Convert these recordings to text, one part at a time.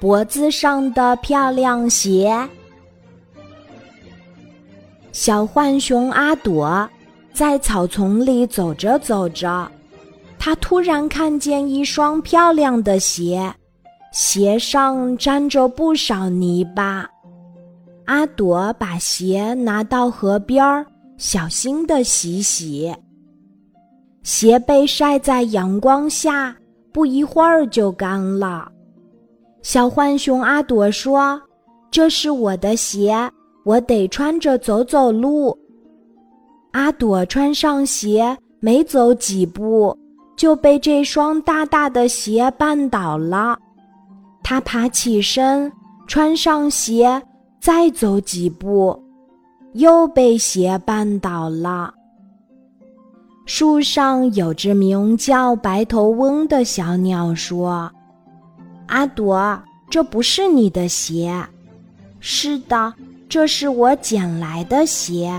脖子上的漂亮鞋。小浣熊阿朵在草丛里走着走着，他突然看见一双漂亮的鞋，鞋上沾着不少泥巴。阿朵把鞋拿到河边儿，小心的洗洗。鞋被晒在阳光下，不一会儿就干了。小浣熊阿朵说：“这是我的鞋。”我得穿着走走路。阿朵穿上鞋，没走几步，就被这双大大的鞋绊倒了。他爬起身，穿上鞋，再走几步，又被鞋绊倒了。树上有只名叫白头翁的小鸟说：“阿朵，这不是你的鞋。”“是的。”这是我捡来的鞋。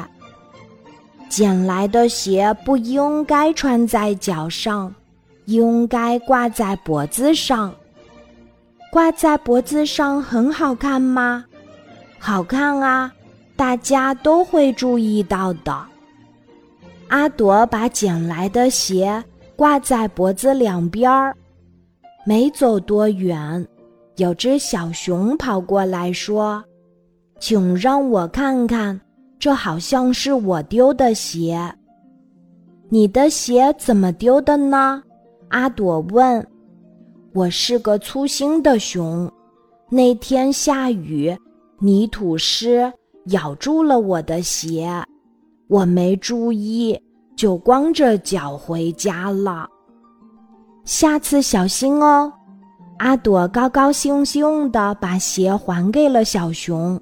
捡来的鞋不应该穿在脚上，应该挂在脖子上。挂在脖子上很好看吗？好看啊，大家都会注意到的。阿朵把捡来的鞋挂在脖子两边儿，没走多远，有只小熊跑过来说。请让我看看，这好像是我丢的鞋。你的鞋怎么丢的呢？阿朵问。我是个粗心的熊，那天下雨，泥土湿咬住了我的鞋，我没注意，就光着脚回家了。下次小心哦。阿朵高高兴兴地把鞋还给了小熊。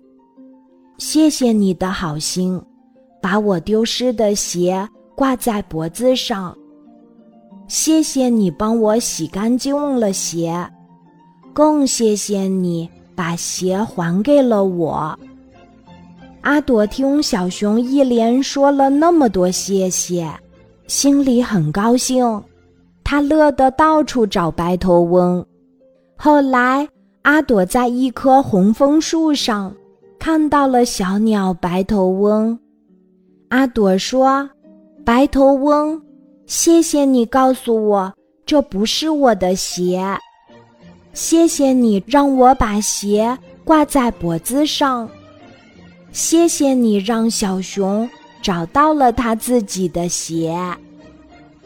谢谢你的好心，把我丢失的鞋挂在脖子上。谢谢你帮我洗干净了鞋，更谢谢你把鞋还给了我。阿朵听小熊一连说了那么多谢谢，心里很高兴，他乐得到处找白头翁。后来，阿朵在一棵红枫树上。看到了小鸟白头翁，阿朵说：“白头翁，谢谢你告诉我这不是我的鞋，谢谢你让我把鞋挂在脖子上，谢谢你让小熊找到了他自己的鞋。”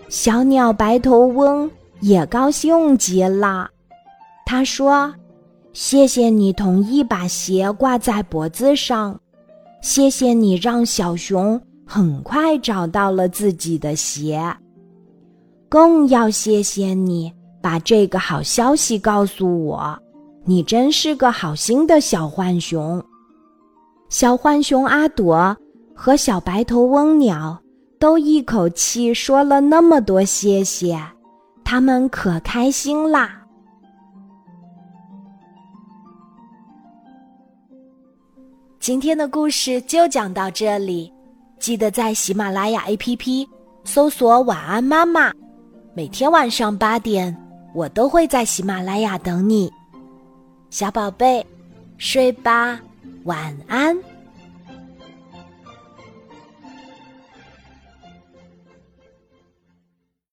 小鸟白头翁也高兴极了，他说。谢谢你同意把鞋挂在脖子上，谢谢你让小熊很快找到了自己的鞋，更要谢谢你把这个好消息告诉我，你真是个好心的小浣熊。小浣熊阿朵和小白头翁鸟都一口气说了那么多谢谢，他们可开心啦。今天的故事就讲到这里，记得在喜马拉雅 APP 搜索“晚安妈妈”，每天晚上八点，我都会在喜马拉雅等你，小宝贝，睡吧，晚安。